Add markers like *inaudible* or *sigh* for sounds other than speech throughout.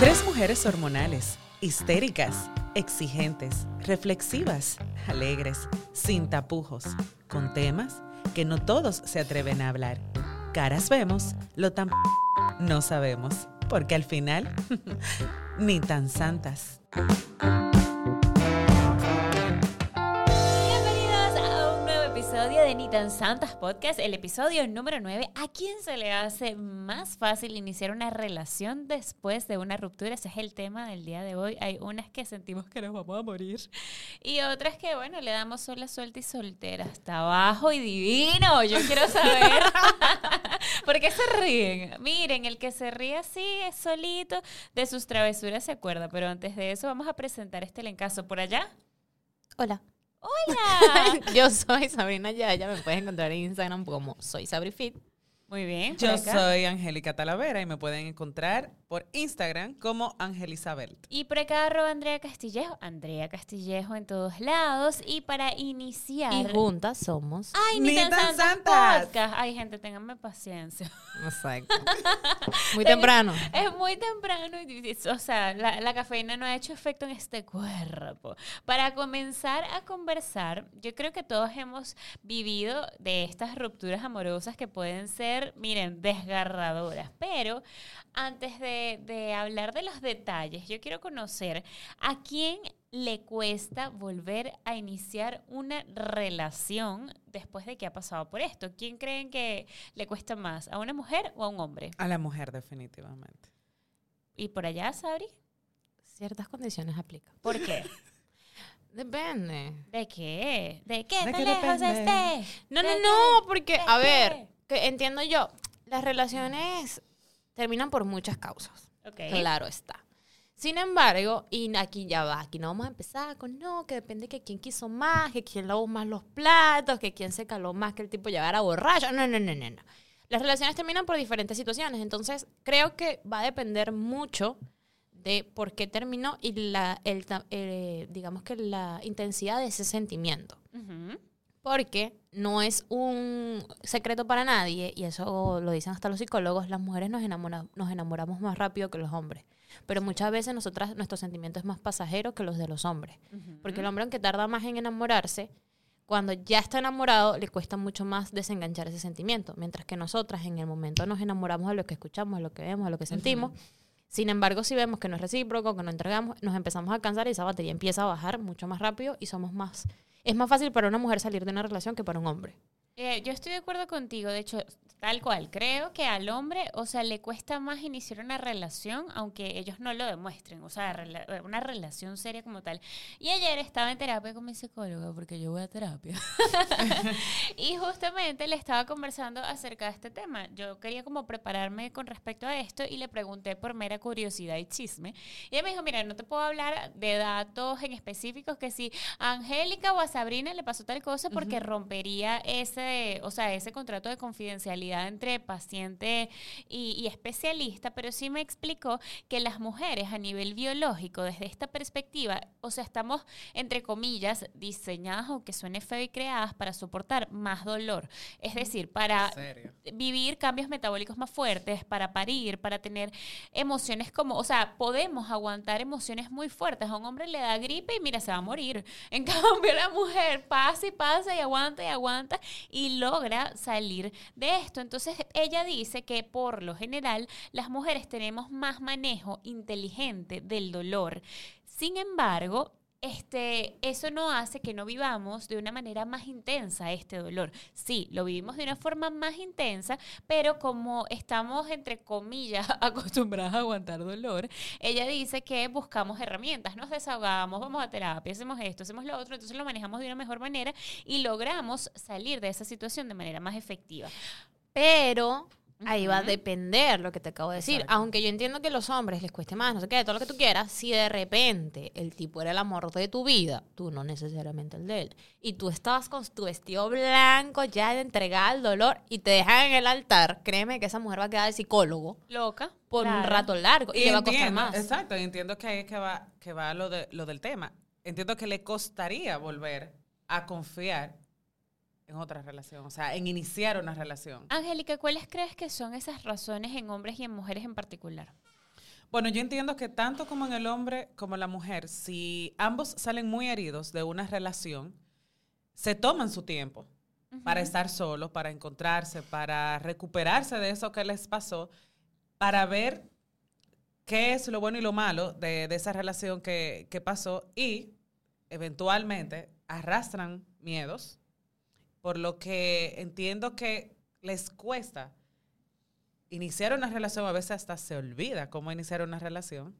Tres mujeres hormonales, histéricas, exigentes, reflexivas, alegres, sin tapujos, con temas que no todos se atreven a hablar. Caras vemos, lo tan no sabemos, porque al final *laughs* ni tan santas. De Ni tan Santas Podcast, el episodio número 9. ¿A quién se le hace más fácil iniciar una relación después de una ruptura? Ese es el tema del día de hoy. Hay unas que sentimos que nos vamos a morir y otras que, bueno, le damos sola, suelta y soltera. Hasta abajo y divino. Yo quiero saber. *laughs* ¿Por qué se ríen? Miren, el que se ríe así es solito, de sus travesuras se acuerda. Pero antes de eso, vamos a presentar este elencazo por allá. Hola. ¡Hola! *laughs* Yo soy Sabrina Yaya, me puedes encontrar en Instagram como soy SabriFit. Muy bien. Yo acá. soy Angélica Talavera y me pueden encontrar por Instagram como Angelisabel. Y por acá arroba Andrea Castillejo. Andrea Castillejo en todos lados. Y para iniciar. Y juntas somos. ¡Ay, Ni ni tan tan santas santas! podcast! Ay, gente, ténganme paciencia. Exacto. *laughs* Muy temprano. Es muy temprano y, o sea, la, la cafeína no ha hecho efecto en este cuerpo. Para comenzar a conversar, yo creo que todos hemos vivido de estas rupturas amorosas que pueden ser, miren, desgarradoras. Pero antes de, de hablar de los detalles, yo quiero conocer a quién le cuesta volver a iniciar una relación después de que ha pasado por esto. ¿Quién creen que le cuesta más? ¿A una mujer o a un hombre? A la mujer, definitivamente. ¿Y por allá, Sabri? Ciertas condiciones aplican. ¿Por qué? *laughs* Depende. ¿De qué? ¿De qué ¿De tan qué lejos depende? esté? No, no, ¿De no, qué? porque, ¿De a qué? ver, que entiendo yo, las relaciones terminan por muchas causas. Ok. Claro está. Sin embargo, y aquí ya va, aquí no vamos a empezar con no, que depende que quién quiso más, que quién lavó más los platos, que quién se caló más, que el tipo llegara borracho. No, no, no, no, no. Las relaciones terminan por diferentes situaciones, entonces creo que va a depender mucho de por qué terminó y la, el, eh, digamos que la intensidad de ese sentimiento. Ujú. Porque no es un secreto para nadie, y eso lo dicen hasta los psicólogos, las mujeres nos, enamora- nos enamoramos más rápido que los hombres. Pero muchas veces nosotras, nuestro sentimiento es más pasajero que los de los hombres. Porque el hombre, aunque tarda más en enamorarse, cuando ya está enamorado, le cuesta mucho más desenganchar ese sentimiento. Mientras que nosotras en el momento nos enamoramos de lo que escuchamos, de lo que vemos, de lo que sentimos. Sin embargo, si vemos que no es recíproco, que no entregamos, nos empezamos a cansar y esa batería empieza a bajar mucho más rápido y somos más... Es más fácil para una mujer salir de una relación que para un hombre. Eh, yo estoy de acuerdo contigo, de hecho, tal cual. Creo que al hombre, o sea, le cuesta más iniciar una relación, aunque ellos no lo demuestren, o sea, rela- una relación seria como tal. Y ayer estaba en terapia con mi psicóloga, porque yo voy a terapia. *laughs* y justamente le estaba conversando acerca de este tema. Yo quería como prepararme con respecto a esto y le pregunté por mera curiosidad y chisme. Y ella me dijo, mira, no te puedo hablar de datos en específicos que si a Angélica o a Sabrina le pasó tal cosa porque rompería ese, o sea, ese contrato de confidencialidad entre paciente y, y especialista, pero sí me explicó que las mujeres a nivel biológico, desde esta perspectiva, o sea, estamos, entre comillas, diseñadas, aunque suene feo y creadas, para soportar más dolor. Es decir, para vivir cambios metabólicos más fuertes, para parir, para tener emociones como, o sea, podemos aguantar emociones muy fuertes. A un hombre le da gripe y mira, se va a morir. En *laughs* cambio, la mujer pasa y pasa y aguanta y aguanta y logra salir de esto. Entonces, ella dice que por lo general las mujeres tenemos más manejo inteligente del dolor. Sin embargo, este, eso no hace que no vivamos de una manera más intensa este dolor. Sí, lo vivimos de una forma más intensa, pero como estamos, entre comillas, *laughs* acostumbradas a aguantar dolor, ella dice que buscamos herramientas, nos desahogamos, vamos a terapia, hacemos esto, hacemos lo otro, entonces lo manejamos de una mejor manera y logramos salir de esa situación de manera más efectiva. Pero ahí va a depender lo que te acabo de decir. Exacto. Aunque yo entiendo que a los hombres les cueste más, no sé qué, todo lo que tú quieras, si de repente el tipo era el amor de tu vida, tú no necesariamente el de él, y tú estabas con tu vestido blanco ya de entregar al dolor y te dejan en el altar, créeme que esa mujer va a quedar de psicólogo Loca. por un rato largo y, le va a costar más. Exacto, y entiendo que ahí es que va, que va lo, de, lo del tema. Entiendo que le costaría volver a confiar en otra relación, o sea, en iniciar una relación. Angélica, ¿cuáles crees que son esas razones en hombres y en mujeres en particular? Bueno, yo entiendo que tanto como en el hombre como en la mujer, si ambos salen muy heridos de una relación, se toman su tiempo para estar solos, para encontrarse, para recuperarse de eso que les pasó, para ver qué es lo bueno y lo malo de, de esa relación que, que pasó y eventualmente arrastran miedos, por lo que entiendo que les cuesta iniciar una relación, a veces hasta se olvida cómo iniciar una relación.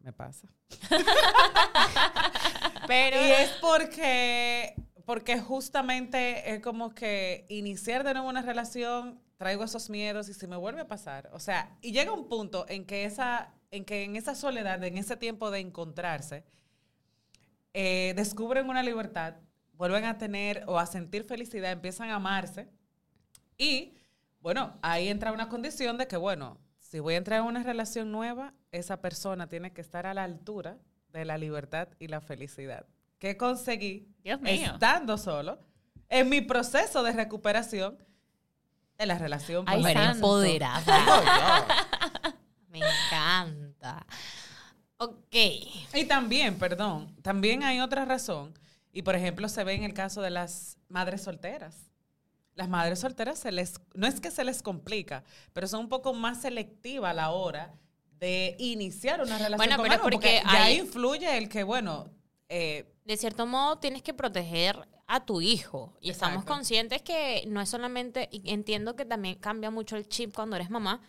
Me pasa. *laughs* Pero Y es porque, porque justamente es como que iniciar de nuevo una relación, traigo esos miedos y si me vuelve a pasar. O sea, y llega un punto en que esa, en que en esa soledad, en ese tiempo de encontrarse, eh, descubren una libertad, vuelven a tener o a sentir felicidad, empiezan a amarse. Y bueno, ahí entra una condición de que, bueno, si voy a entrar en una relación nueva, esa persona tiene que estar a la altura de la libertad y la felicidad. ¿Qué conseguí Dios mío. estando solo en mi proceso de recuperación en la relación? Ay, empoderada. *laughs* Me encanta. Ok. Y también, perdón, también hay otra razón. Y por ejemplo, se ve en el caso de las madres solteras. Las madres solteras se les, no es que se les complica, pero son un poco más selectivas a la hora de iniciar una relación Bueno, con pero alguien, porque porque hay- influye el que, bueno, eh, de cierto modo tienes que proteger a tu hijo. Y estamos conscientes que no es solamente, entiendo que también cambia mucho el chip cuando eres mamá,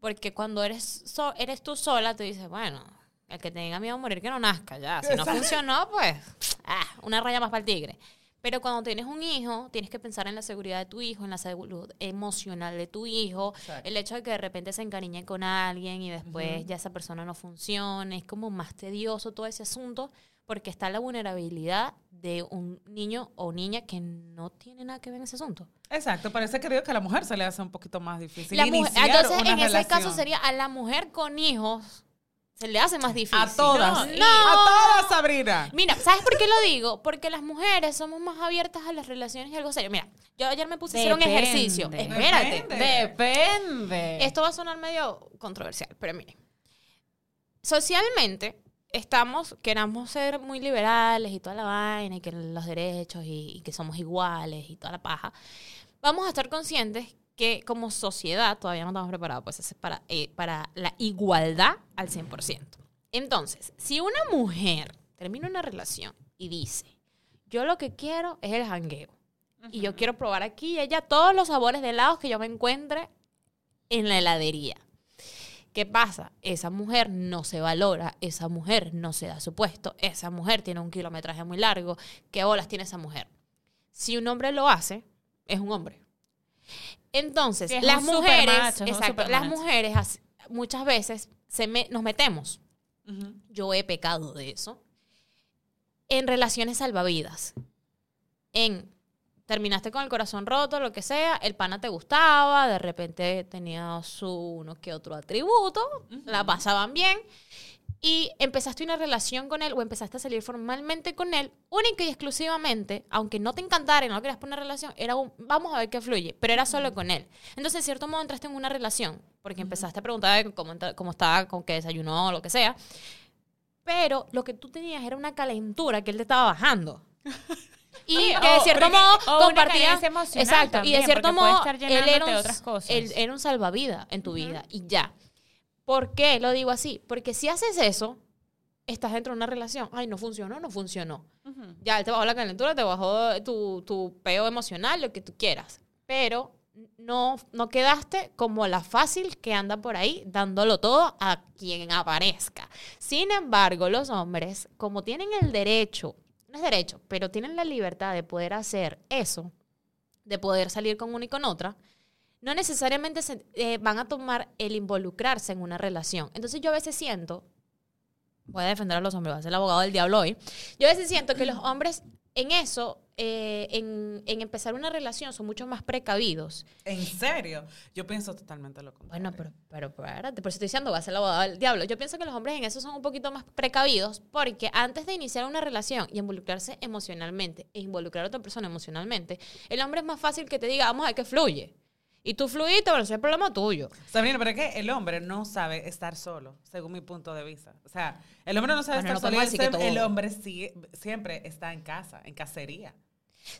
porque cuando eres, so- eres tú sola, te dices, bueno, el que tenga miedo a morir que no nazca, ya. Si no Exacto. funcionó, pues, ah, una raya más para el tigre. Pero cuando tienes un hijo, tienes que pensar en la seguridad de tu hijo, en la salud emocional de tu hijo, Exacto. el hecho de que de repente se encariñe con alguien y después ya esa persona no funcione, es como más tedioso todo ese asunto porque está la vulnerabilidad de un niño o niña que no tiene nada que ver en ese asunto. exacto, parece que digo que a la mujer se le hace un poquito más difícil. La mujer- iniciar entonces, una en ese caso sería a la mujer con hijos se le hace más difícil. A todas. No, A todas, Sabrina. Mira, ¿sabes por qué lo digo? Porque las mujeres somos más abiertas a las relaciones y algo serio. Mira, yo ayer me puse a hacer un ejercicio. Espérate. Depende. Depende. Esto va a sonar medio controversial, pero miren. Socialmente estamos, queramos ser muy liberales y toda la vaina y que los derechos y, y que somos iguales y toda la paja. Vamos a estar conscientes que como sociedad todavía no estamos preparados pues, para, eh, para la igualdad al 100%. Entonces, si una mujer termina una relación y dice, yo lo que quiero es el jangueo y yo quiero probar aquí y allá todos los sabores de helados que yo me encuentre en la heladería. ¿Qué pasa? Esa mujer no se valora, esa mujer no se da su puesto, esa mujer tiene un kilometraje muy largo. ¿Qué bolas tiene esa mujer? Si un hombre lo hace, es un hombre. Entonces, las mujeres, exacto, las mujeres as- muchas veces se me- nos metemos. Yo he pecado de eso. En relaciones salvavidas. En terminaste con el corazón roto, lo que sea, el pana te gustaba, de repente tenía su uno que otro atributo, la pasaban bien y empezaste una relación con él o empezaste a salir formalmente con él, única y exclusivamente, aunque no te encantara y no querías poner relación, era un vamos a ver qué fluye, pero era solo con él. Entonces, de cierto modo, entraste en una relación, porque empezaste a preguntar cómo, cómo estaba, con qué desayunó, lo que sea, pero lo que tú tenías era una calentura que él te estaba bajando. *laughs* Y que de cierto modo o una compartía. carencia emocional Exacto. y también, de cierto modo, él era, un, otras cosas. él era un salvavidas en tu vida. Y ya. ¿Por qué lo digo así? Porque si haces eso, estás dentro de una relación. Ay, no funcionó, no funcionó. Ya, te bajó la calentura, te bajó tu, tu peo emocional, lo que tú quieras. Pero no, no quedaste como la fácil que anda por ahí dándolo todo a quien aparezca. Sin embargo, los hombres, como tienen el derecho, no es derecho, pero tienen la libertad de poder hacer eso, de poder salir con una y con otra, no necesariamente se- eh, van a tomar el involucrarse en una relación. Entonces yo a veces siento, voy a defender a los hombres, voy a ser el abogado del diablo hoy, yo a veces siento que los hombres en eso, eh, en, en empezar una relación, son mucho más precavidos. ¿En serio? Yo pienso totalmente lo contrario. Bueno, pero, pero espérate, por eso estoy diciendo, va a ser el abogado del diablo. Yo pienso que los hombres en eso son un poquito más precavidos porque antes de iniciar una relación y involucrarse emocionalmente e involucrar a otra persona emocionalmente, el hombre es más fácil que te diga, vamos a ver qué fluye. Y tú fluiste, bueno, ese es el problema tuyo. Sabrina, pero es que el hombre no sabe estar solo, según mi punto de vista. O sea, el hombre no sabe Bueno, no estar solo que el, hombre sí- siempre está en casa, en cacería.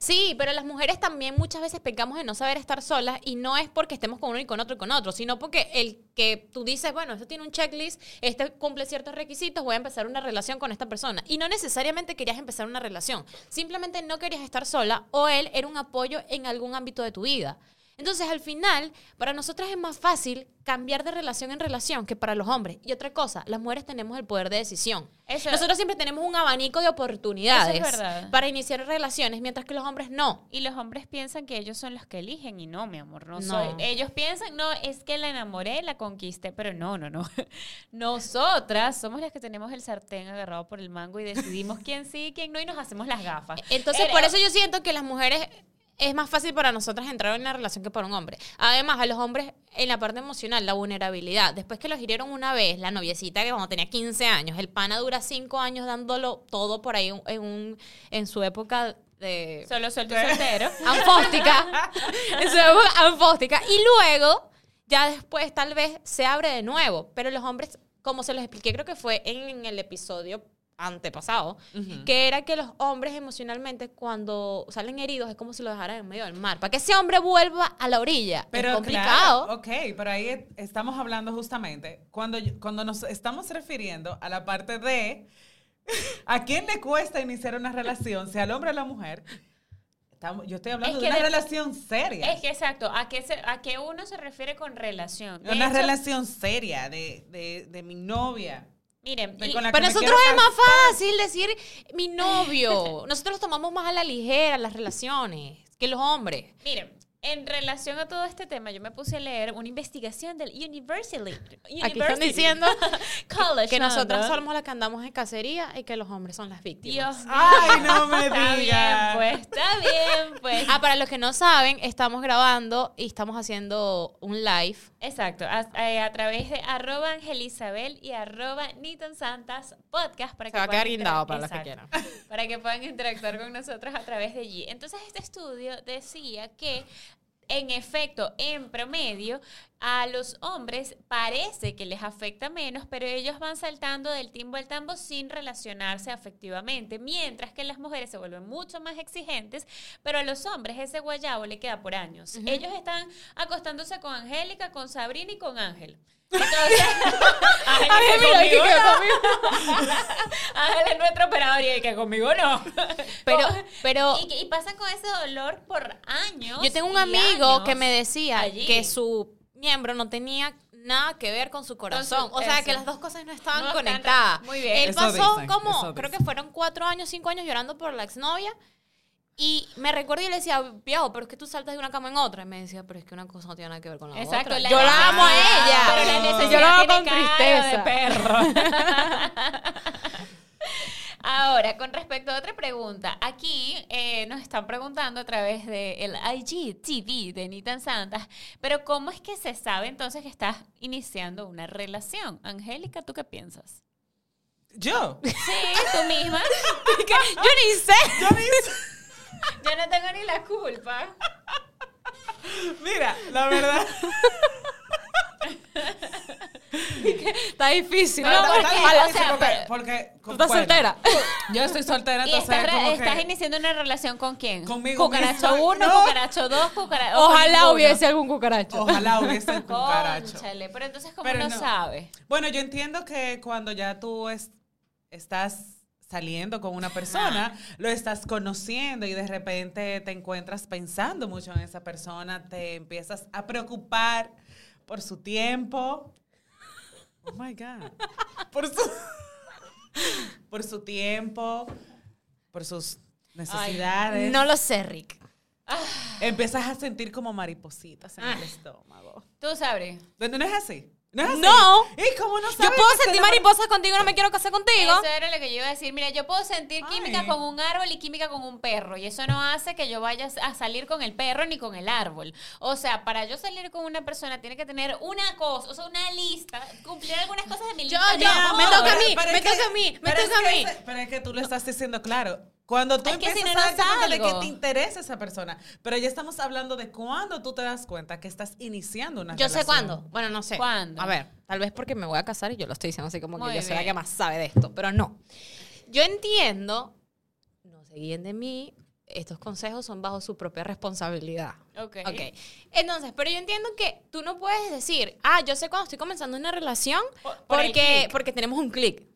Sí, pero las mujeres también muchas veces pecamos de no saber estar solas y no es porque estemos con uno y con otro y con otro, sino porque el que tú dices, bueno, esto tiene un checklist, este cumple ciertos requisitos, voy a empezar una relación con esta persona. Y no necesariamente querías empezar una relación, simplemente no querías estar sola o él era un apoyo en algún ámbito de tu vida. Entonces, al final, para nosotras es más fácil cambiar de relación en relación que para los hombres. Y otra cosa, las mujeres tenemos el poder de decisión. Eso- Nosotros siempre tenemos un abanico de oportunidades Eso es verdad. para iniciar relaciones, mientras que los hombres no. Y los hombres piensan que ellos son los que eligen y no, mi amor, no, No. soy. Ellos piensan, no, es que la enamoré, la conquisté, pero no, no, no. *laughs* Nosotras somos las que tenemos el sartén agarrado por el mango y decidimos quién sí y quién no y nos hacemos las gafas. Entonces, Era- por eso yo siento que las mujeres es más fácil para nosotras entrar en una relación que para un hombre. Además, a los hombres, en la parte emocional, la vulnerabilidad. Después que los hirieron una vez, la noviecita que cuando tenía 15 años, el pana dura 5 años dándolo todo por ahí en, un, en su época de Solo suelto y *laughs* soltero. anfóstica. *laughs* en su época anfóstica. Y luego, ya después tal vez se abre de nuevo. Pero los hombres, como se los expliqué, creo que fue en el episodio antepasado, que era que los hombres emocionalmente cuando salen heridos es como si lo dejaran en medio del mar. Para que ese hombre vuelva a la orilla. Pero es complicado. claro, ok, pero ahí estamos hablando justamente cuando, cuando nos estamos refiriendo a la parte de *laughs* a quién le cuesta iniciar una relación, sea el hombre o la mujer. Estamos- yo estoy hablando Es de una de- relación seria. Es que exacto, ¿a qué, se- a qué uno se refiere con relación? De una hecho, relación seria de, de, de mi novia. Miren, y- Para nosotros es más fácil decir mi novio. *laughs* Nosotros tomamos más a la ligera las relaciones que los hombres. Miren, en relación a todo este tema, yo me puse a leer una investigación del University. Aquí están University diciendo *laughs* College que nosotras London. somos las que andamos en cacería y que los hombres son las víctimas. Dios Ay, no me *laughs* Está bien, digas. pues, está bien, pues. Ah, para los que no saben, estamos grabando y estamos haciendo un live. Exacto, a, eh, a través de arroba Angelisabel y arroba Niton Santas podcast para Se va a puedan quedar guindado para los que Exacto, *laughs* Para que puedan interactuar con nosotros a través de allí. Entonces, este estudio decía que en efecto, en promedio, a los hombres parece que les afecta menos, pero ellos van saltando del timbo al tambo sin relacionarse afectivamente, mientras que las mujeres se vuelven mucho más exigentes, pero a los hombres ese guayabo le queda por años. Ellos están acostándose con Angélica, con Sabrina y con Ángel. Entonces, Ángel, Ay, que mira, que conmigo no. Ángel es nuestro operador y que conmigo no. Pero, pero y, y pasan con ese dolor por años. yo tengo un amigo que me decía allí. que su miembro no tenía nada que ver con su corazón. o sea, eso. que las dos cosas no estaban No conectadas. muy bien. Él Eso pasó dicen, como, creo que fueron cuatro años, cinco años llorando por la exnovia. Y me recuerdo y le decía, viejo, pero es que tú saltas de una cama en otra. Y me decía, pero es que una cosa no tiene nada que ver con la Exacto, otra. la Yo la amo a ella. pero la necesidad Yo la amo con cara de tristeza. perro. *laughs* Ahora, con respecto a otra pregunta, aquí eh, nos están preguntando a través del IGTV de Nitan Santas, pero ¿cómo es que se sabe entonces que estás iniciando una relación? Angélica, ¿tú qué piensas? Yo. Sí, tú misma. *laughs* *laughs* Yo ni sé. Yo ni- Yo no tengo ni la culpa. Mira, la verdad. Está difícil. Porque, pero- porque- ¿Tú estás bueno, soltera? Yo estoy soltera, ¿Y entonces estás, como estás que- iniciando una relación con quién? Conmigo ¿Cucaracho misma. 1, No. cucaracho 2, cucaracho Ojalá hubiese algún cucaracho. Ojalá hubiese un cucaracho. Pero entonces, ¿cómo Pero no, no. sabe? Bueno, yo entiendo que cuando ya tú es- estás saliendo con una persona, lo estás conociendo y de repente te encuentras pensando mucho en esa persona, te empiezas a preocupar por su tiempo. Oh my God. Por su, por su tiempo, por sus necesidades. No lo sé, Rick. Empiezas a sentir como maripositas en Ah. el estómago. Tú sabes. ¿No no es así? ¿No es así? No. ¿Y cómo no Yo puedo sentir mariposas contigo, no me quiero casar contigo. Eso era lo que yo iba a decir. Mira, yo puedo sentir química Ay. con un árbol y química con un perro. Y eso no hace que yo vaya a salir con el perro ni con el árbol. O sea, para yo salir con una persona tiene que tener una cosa, o sea, una lista, cumplir algunas cosas de mi Yo, lista. yo, amor. me toca a mí, me toca a mí, me toca a mí. Pero es que tú lo estás diciendo claro. Cuando tú Es que si empiezas no, a darte cuenta de que te interesa esa persona. Pero ya estamos hablando de cuando tú te das cuenta que estás iniciando una Yo relación. sé cuándo. Bueno, no sé. ¿Cuándo? A ver, tal vez porque me voy a casar y yo lo estoy diciendo así como Muy que yo soy la que más sabe de esto, pero no. Yo entiendo, no se guíen de mí, estos consejos son bajo su propia responsabilidad. Ok. Ok. Entonces, pero yo entiendo que tú no puedes decir, ah, yo sé cuando estoy comenzando una relación Por- por el porque, porque tenemos un clic.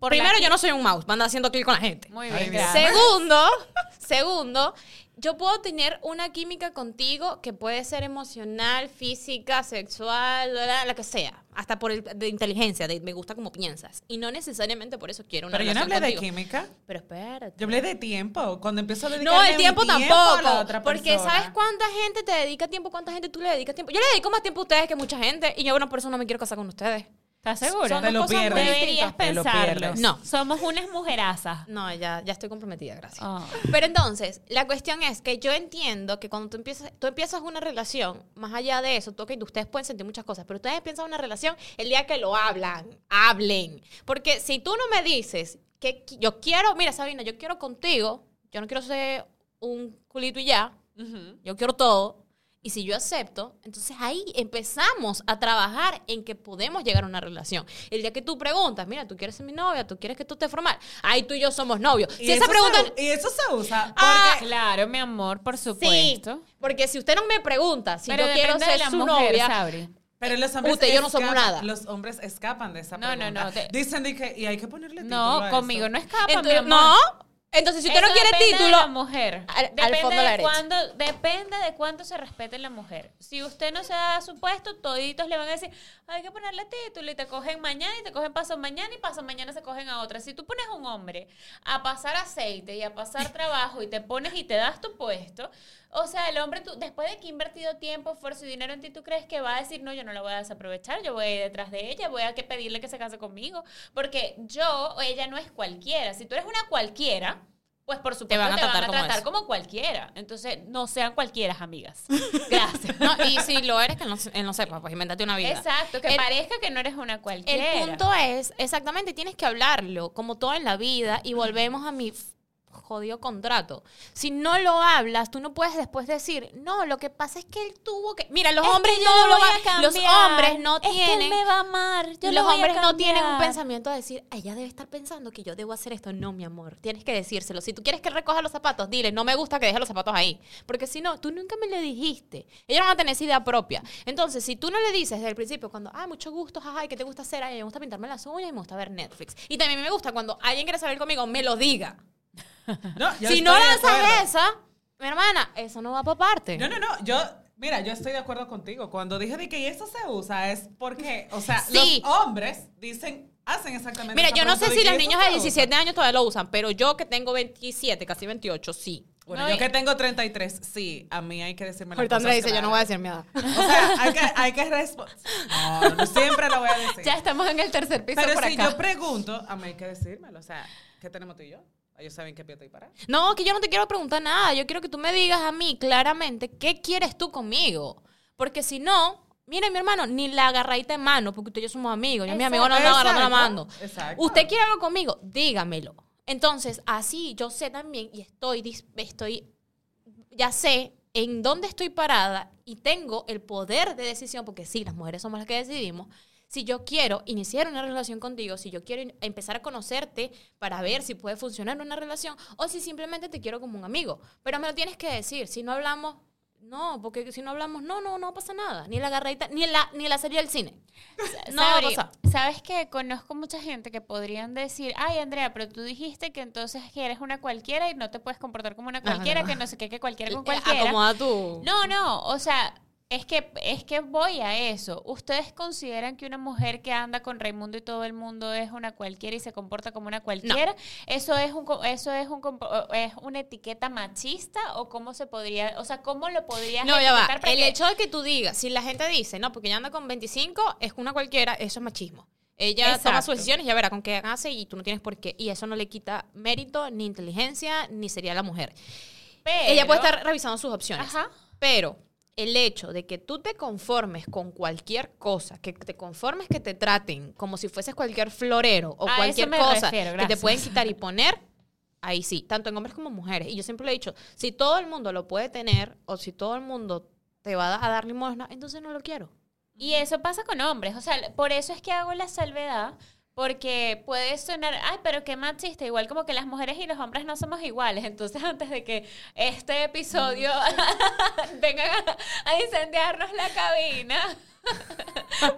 Por Primero, la yo no soy un mouse, anda haciendo clic con la gente. Muy Ay, bien, gracias. Segundo, *laughs* segundo, yo puedo tener una química contigo que puede ser emocional, física, sexual, la, la que sea, hasta por el, de inteligencia, de me gusta como piensas. Y no necesariamente por eso quiero una Pero yo no hablé de química. Pero espérate. Yo hablé de tiempo. Cuando empiezo a dedicar No, el tiempo tampoco. a la otra porque persona. ¿sabes cuánta gente te dedica tiempo? ¿Cuánta gente tú le dedicas tiempo? Yo le dedico más tiempo a ustedes que mucha gente. Y yo, bueno, por eso no me quiero casar con ustedes. ¿Estás segura? Son Te lo pierdes. Deberías pensarlo. pierdes. No. Somos unas mujerazas. No, ya, ya estoy comprometida, gracias. Ah. Pero entonces, la cuestión es que yo entiendo que cuando tú empiezas, tú empiezas una relación, más allá de eso, tú, ok, ustedes pueden sentir muchas cosas, pero ustedes empiezan una relación el día que lo hablan, hablen. Porque si tú no me dices que yo quiero, mira Sabina, yo quiero contigo, yo no quiero ser un culito y ya, Ujú. yo quiero todo. Y si yo acepto, entonces ahí empezamos a trabajar en que podemos llegar a una relación. El día que tú preguntas, mira, tú quieres ser mi novia, tú quieres que tú estés formal, ahí tú y yo somos novios. Y Si esa pregunta... se, y eso se usa porque Ah, Claro, mi amor, por Sí, supuesto. porque si usted no me pregunta si Pero yo quiero ser la su mujer, novia, Sabri. Pero los hombres Usted y yo no somos escapan- nada. Los hombres escapan de esa No, no, pregunta. no, te- Dicen de que y hay que ponerle título No, a conmigo eso. no escapa, mi amor. no. Entonces, si usted no quiere depende título, de la mujer. al- al depende fondo a la de cuándo, depende de cuánto se respete la mujer. Si usted no se da su puesto, toditos le van a decir, hay que ponerle título y te cogen mañana y te cogen paso mañana y paso mañana se cogen a otra. Si tú pones a un hombre a pasar aceite y a pasar trabajo y te pones y te das tu puesto, o sea, el hombre, tú, después de que ha invertido tiempo, esfuerzo y dinero en ti, ¿tú crees que va a decir, no, yo no la voy a desaprovechar, yo voy a ir detrás de ella, voy a que pedirle que se case conmigo? Porque yo, o ella no es cualquiera. Si tú eres una cualquiera, pues por supuesto te van a tratar, como como, cualquiera. Entonces, no sean cualquiera, amigas. *laughs* Gracias. no, y si lo eres, que no, él no sepa, pues invéntate una vida. Exacto, que El- parezca que no eres una cualquiera. El punto es, exactamente, tienes que hablarlo, como todo en la vida, y volvemos a mi jodido contrato. Si no lo hablas, tú no puedes después decir, no, lo que pasa es que él tuvo que... Mira, los Es hombres no lo lo van- Los hombres no Es que él tienen... me va a amar. Yo lo los hombres no tienen un pensamiento de decir, ella debe estar pensando que yo debo hacer esto. No, mi amor, tienes que decírselo. Si tú quieres que recoja los zapatos, dile, no me gusta que deje los zapatos ahí. Porque si no, tú nunca me le dijiste. Ella no va a tener esa idea propia. Entonces, si tú no le dices desde el principio, cuando, ah, mucho gusto, jaja, ¿y ¿qué te gusta hacer? Ay, me gusta pintarme las uñas y me gusta ver Netflix. Y también me gusta cuando alguien quiere salir conmigo, me lo diga. No, yo si no lanzas esa, mi hermana, eso no va para parte. No, no, no. Yo, mira, yo estoy de acuerdo contigo. Cuando dije de que eso se usa es porque, o sea, Sí. los hombres dicen, hacen exactamente Mira, yo no sé si los niños de se usa. 17 años todavía lo usan, pero yo que tengo 27, casi 28, sí. Bueno, No, yo que tengo 33, sí, a mí hay que decirme las Ahorita cosas Andrea dice, yo no voy a claras. decir mi edad. O sea, hay que, hay que responder. No, no siempre lo voy a decir. *laughs* Ya estamos en el tercer piso Pero por si acá. yo pregunto, a mí hay que decírmelo. O sea, ¿qué tenemos tú y yo? Ellos saben qué pie estoy para. No, que yo no te quiero preguntar nada. Yo quiero que tú me digas a mí claramente qué quieres tú conmigo. Porque si no, mire, mi hermano, ni la agarradita de mano, porque usted y yo somos amigos. Yo a mi amigo no ando agarrando la mano. exacto. Usted quiere algo conmigo, dígamelo. Entonces, así yo sé también y estoy, estoy, ya sé en dónde estoy parada y tengo el poder de decisión, porque sí, las mujeres somos las que decidimos. Si yo quiero iniciar una relación contigo, si yo quiero empezar a conocerte para ver si puede funcionar una relación o si simplemente te quiero como un amigo. Pero me lo tienes que decir. Si no hablamos, no, porque si no hablamos, no, no, no pasa nada. Ni la agarradita, ni la, ni la serie del cine. No va a Sabri, pasar. ¿Sabes que Conozco mucha gente que podrían decir, ay, Andrea, pero tú dijiste que entonces que eres una cualquiera y no te puedes comportar como una cualquiera, no. que no sé qué, que cualquiera con Eh, cualquiera. Acomoda tu... No, no, o sea, es que, es que voy a eso. ¿Ustedes consideran que una mujer que anda con Raimundo y todo el mundo es una cualquiera y se comporta como una cualquiera? ¿Eso es un eso es un es una etiqueta machista o cómo se podría, o sea, cómo lo podrías No, ya va. El que- hecho de que tú digas, si la gente dice, no, porque ella anda con 25, es una cualquiera, eso es machismo. Ella toma Exacto. sus decisiones, ya verá con qué hace y tú no tienes por qué. Y eso no le quita mérito, ni inteligencia, ni sería la mujer. Ella puede estar revisando sus opciones. Ajá. Pero el hecho de que tú te conformes con cualquier cosa, que te conformes que te traten como si fueses cualquier florero o A cualquier cosa refiero, que te pueden quitar y *laughs* poner, ahí sí, tanto en hombres como mujeres. Y yo siempre le he dicho, si todo el mundo lo puede tener o si todo el mundo te va a dar limosna, entonces no lo quiero. Y eso pasa con hombres. O sea, por eso es que hago la salvedad. Porque puede sonar, ay, pero qué machista, igual como que las mujeres y los hombres no somos iguales. Entonces, *laughs* antes de que este episodio *laughs* vengan a, a incendiarnos la cabina,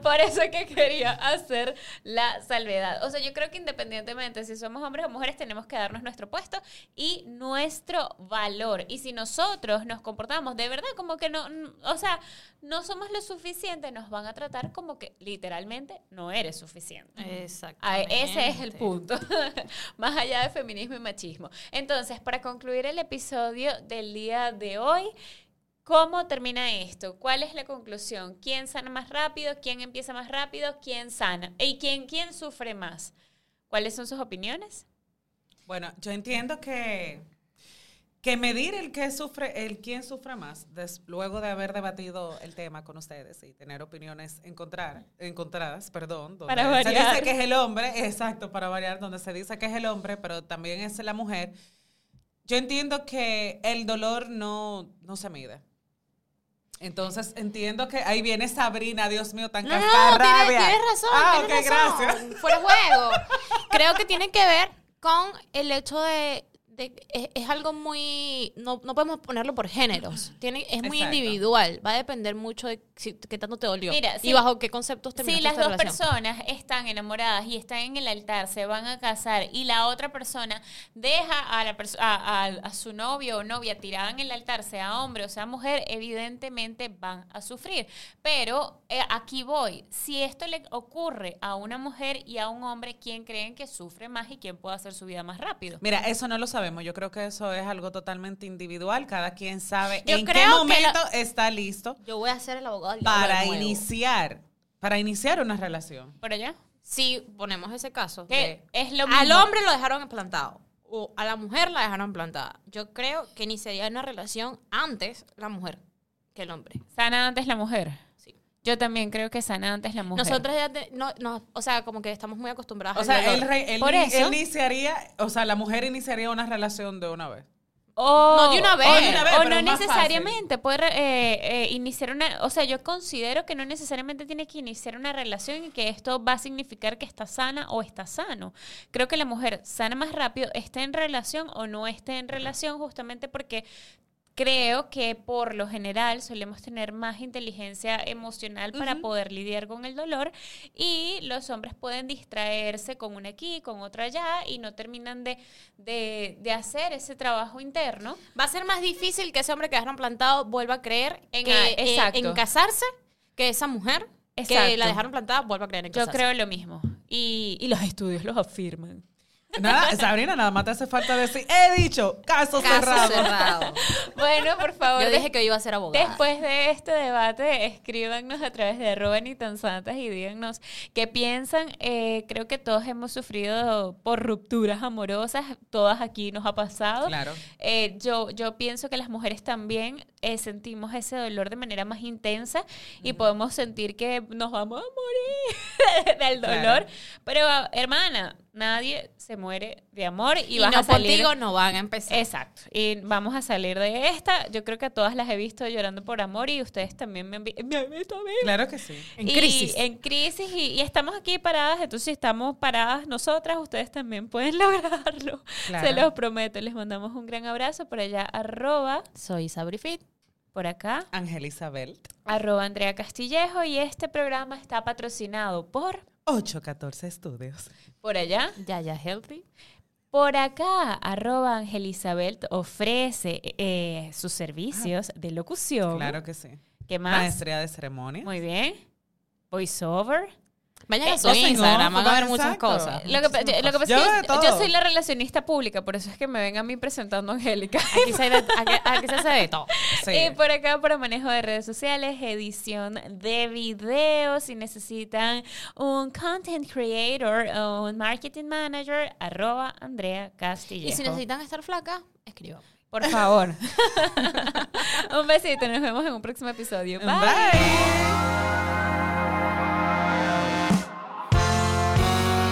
Por eso es que quería hacer la salvedad. O sea, yo creo que independientemente si somos hombres o mujeres, tenemos que darnos nuestro puesto y nuestro valor. Y si nosotros nos comportamos de verdad como que no, o sea, no somos lo suficiente, nos van a tratar como que literalmente no eres suficiente. Exacto. Ese es el punto. *laughs* Más allá de feminismo y machismo. Entonces, para concluir el episodio del día de hoy, ¿Cómo termina esto? ¿Cuál es la conclusión? ¿Quién sana más rápido? ¿Quién empieza más rápido? ¿Quién sana? ¿Y quién, quién sufre más? ¿Cuáles son sus opiniones? Bueno, yo entiendo que, que medir el que sufre, el quién sufre más, luego de haber debatido el tema con ustedes y tener opiniones encontrar, encontradas, perdón, donde para variar. se dice que es el hombre, exacto, para variar, donde se dice que es el hombre, pero también es la mujer. Yo entiendo que el dolor no, no se mide. Entonces entiendo que ahí viene Sabrina, Dios mío, tan no, no, tienes, tienes, razón. Ah, tienes ok, razón. gracias. Fuera juego. Creo que tiene que ver con el hecho de es, algo muy, no, no, podemos ponerlo por géneros, Tiene, es muy individual, va a depender mucho de qué tanto te dolió Mira, y bajo qué conceptos te Si las dos personas están enamoradas y están en el altar, se van a casar y la otra persona deja a, la a, a, su novio o novia tirada en el altar, sea hombre o sea mujer, evidentemente van a sufrir. Pero eh, aquí voy, si esto le ocurre a una mujer y a un hombre, ¿quién creen que sufre más y quién puede hacer su vida más rápido? Mira, eso no lo sabemos yo creo que eso es algo totalmente individual. Cada quien sabe en qué momento está listo. Yo voy a ser el abogado para iniciar, para iniciar una relación. ¿Por allá? Si ponemos ese caso, es lo al hombre lo dejaron implantado o a la mujer la dejaron plantada. Yo creo que iniciaría una relación antes la mujer que el hombre. Sana antes la mujer. Yo también creo que sana antes la mujer. Nosotras ya, no, no, o sea, como que estamos muy acostumbradas. O sea, él, él, iniciaría, o sea, la mujer iniciaría una relación de una vez. O, no de una vez. O, no necesariamente. Puede eh, eh, iniciar una. O sea, yo considero que no necesariamente tiene que iniciar una relación y que esto va a significar que está sana o está sano. Creo que la mujer sana más rápido, esté en relación o no esté en relación, justamente porque creo que por lo general solemos tener más inteligencia emocional para poder lidiar con el dolor y los hombres pueden distraerse con una aquí, con otra allá y no terminan de, de, hacer ese trabajo interno. Va a ser más difícil que ese hombre que dejaron plantado vuelva a creer en, en casarse que esa mujer que la dejaron plantada vuelva a creer en casarse. Yo creo lo mismo y, y los estudios los afirman. Nada, Sabrina, nada más te hace falta decir, he dicho, caso, cerrado. *laughs* bueno, por favor. Yo dije que iba a ser abogada. Después de este debate, escríbanos a través de arroba ni tan santas y díganos qué piensan. Eh, creo que todos hemos sufrido por rupturas amorosas, todas aquí nos ha pasado. Claro. Eh, yo, yo pienso que las mujeres también eh, sentimos ese dolor de manera más intensa y podemos sentir que nos vamos a morir *laughs* del dolor. Pero, hermana, nadie se muere de amor y, vas a salir. contigo no van a empezar. Exacto. Y vamos a salir de esta. Yo creo que a todas las he visto llorando por amor y ustedes también me han, visto a mí. Claro que sí. En crisis. En crisis y, estamos aquí paradas. Entonces, si estamos paradas nosotras, ustedes también pueden *laughs* lograrlo. Se los prometo. Les mandamos un gran abrazo por allá. Arroba. Soy Sabrifit. Por acá. Ángel Isabel. Arroba Andrea Castillejo. Y este programa está patrocinado por 814 Estudios. Por allá. Yaya Healthy. Por acá, arroba Angelisabel ofrece eh, sus servicios de locución. Claro que sí. ¿Qué más? Maestría de ceremonia. Muy bien. Voiceover. Vayan a eh, su Instagram, van a ver muchas cosas. Lo que, pasa es que yo, soy la relacionista pública, por eso es que me ven a mí presentando a Angélica. *laughs* Aquí se, hace de todo. Y *laughs* por acá, para manejo de redes sociales, edición de videos, si necesitan un content creator o un marketing manager, arroba Andrea Castillejo. Y si necesitan estar flaca, escriban. Por *laughs* favor. un besito, nos vemos en un próximo episodio. Bye.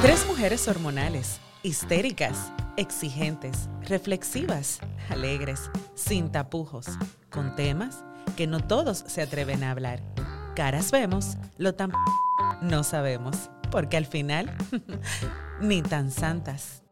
Tres mujeres hormonales, histéricas, exigentes, reflexivas, alegres, sin tapujos, con temas que no todos se atreven a hablar. Caras vemos, lo tan no sabemos, porque al final *laughs* ni tan santas.